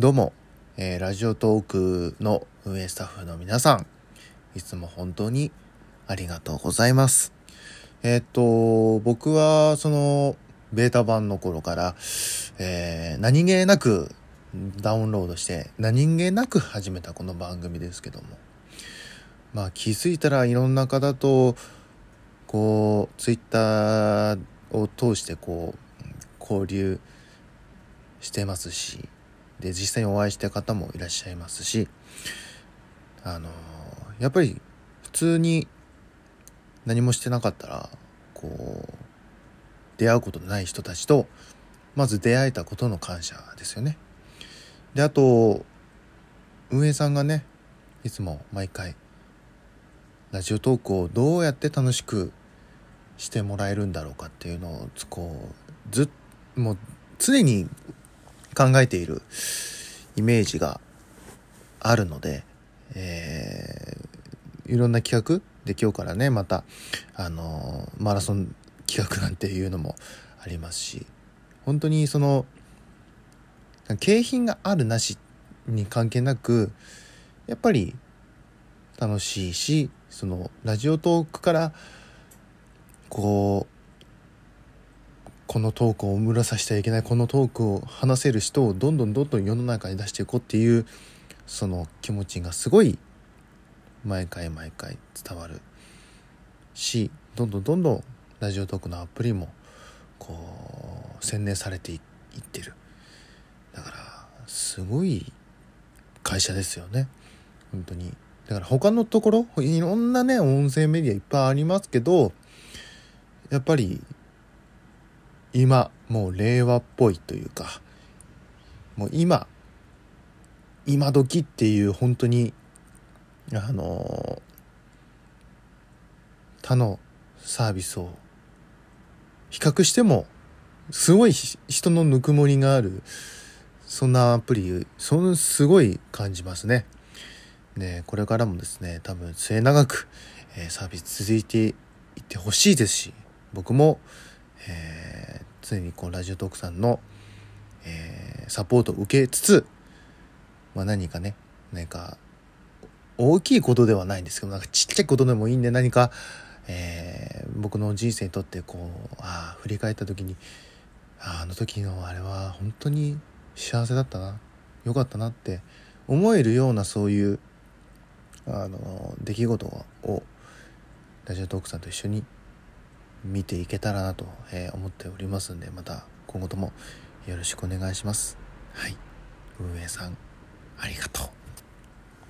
どうも、えーラジオトークの運営スタッフの皆さん、いつも本当にありがとうございます。えーっと、僕はそのベータ版の頃から、えー何気なくダウンロードして、何気なく始めたこの番組ですけども、まあ気づいたらいろんな方と、こう、ツイッターを通してこう、交流してますし、で、実際にお会いした方もいらっしゃいますし、あのやっぱり普通に何もしてなかったら、こう、出会うことのない人たちと、まず出会えたことの感謝ですよね。で、あと、運営さんがね、いつも毎回、ラジオトークをどうやって楽しくしてもらえるんだろうかっていうのを、こう、ずもう常に考えているイメージがあるので、えーいろんな企画で今日からねまたあのマラソン企画なんていうのもありますし本当にその景品があるなしに関係なくやっぱり楽しいしそのラジオトークからこうこのトークを生らさせてはいけない。このトークを話せる人をどんどんどんどん世の中に出していこうっていうその気持ちがすごい毎回毎回伝わる。しどんどんどんどんラジオトークのアプリもこう洗練されていってる。だからすごい会社ですよね。本当に。だから他のところいろんなね音声メディアいっぱいありますけどやっぱり今もう令和っぽいというかもう今今時っていう本当にあの他のサービスを比較してもすごい人のぬくもりがあるそんなアプリそのすごい感じますね。ねこれからもですね多分末永く、えーサービス続いていってほしいですし僕も、えー常にこうラジオトークさんの、えーサポートを受けつつ、まあ、何かね何か大きいことではないんですけどなんかちっちゃいことでもいいんで何か、えー僕の人生にとってこうああ振り返った時にああの時のあれは本当に幸せだったなよかったなって思えるようなそういうあの出来事をラジオトークさんと一緒に見ていけたらなと、え思っておりますんでまた今後ともよろしくお願いします。はい。運営さんありがとう。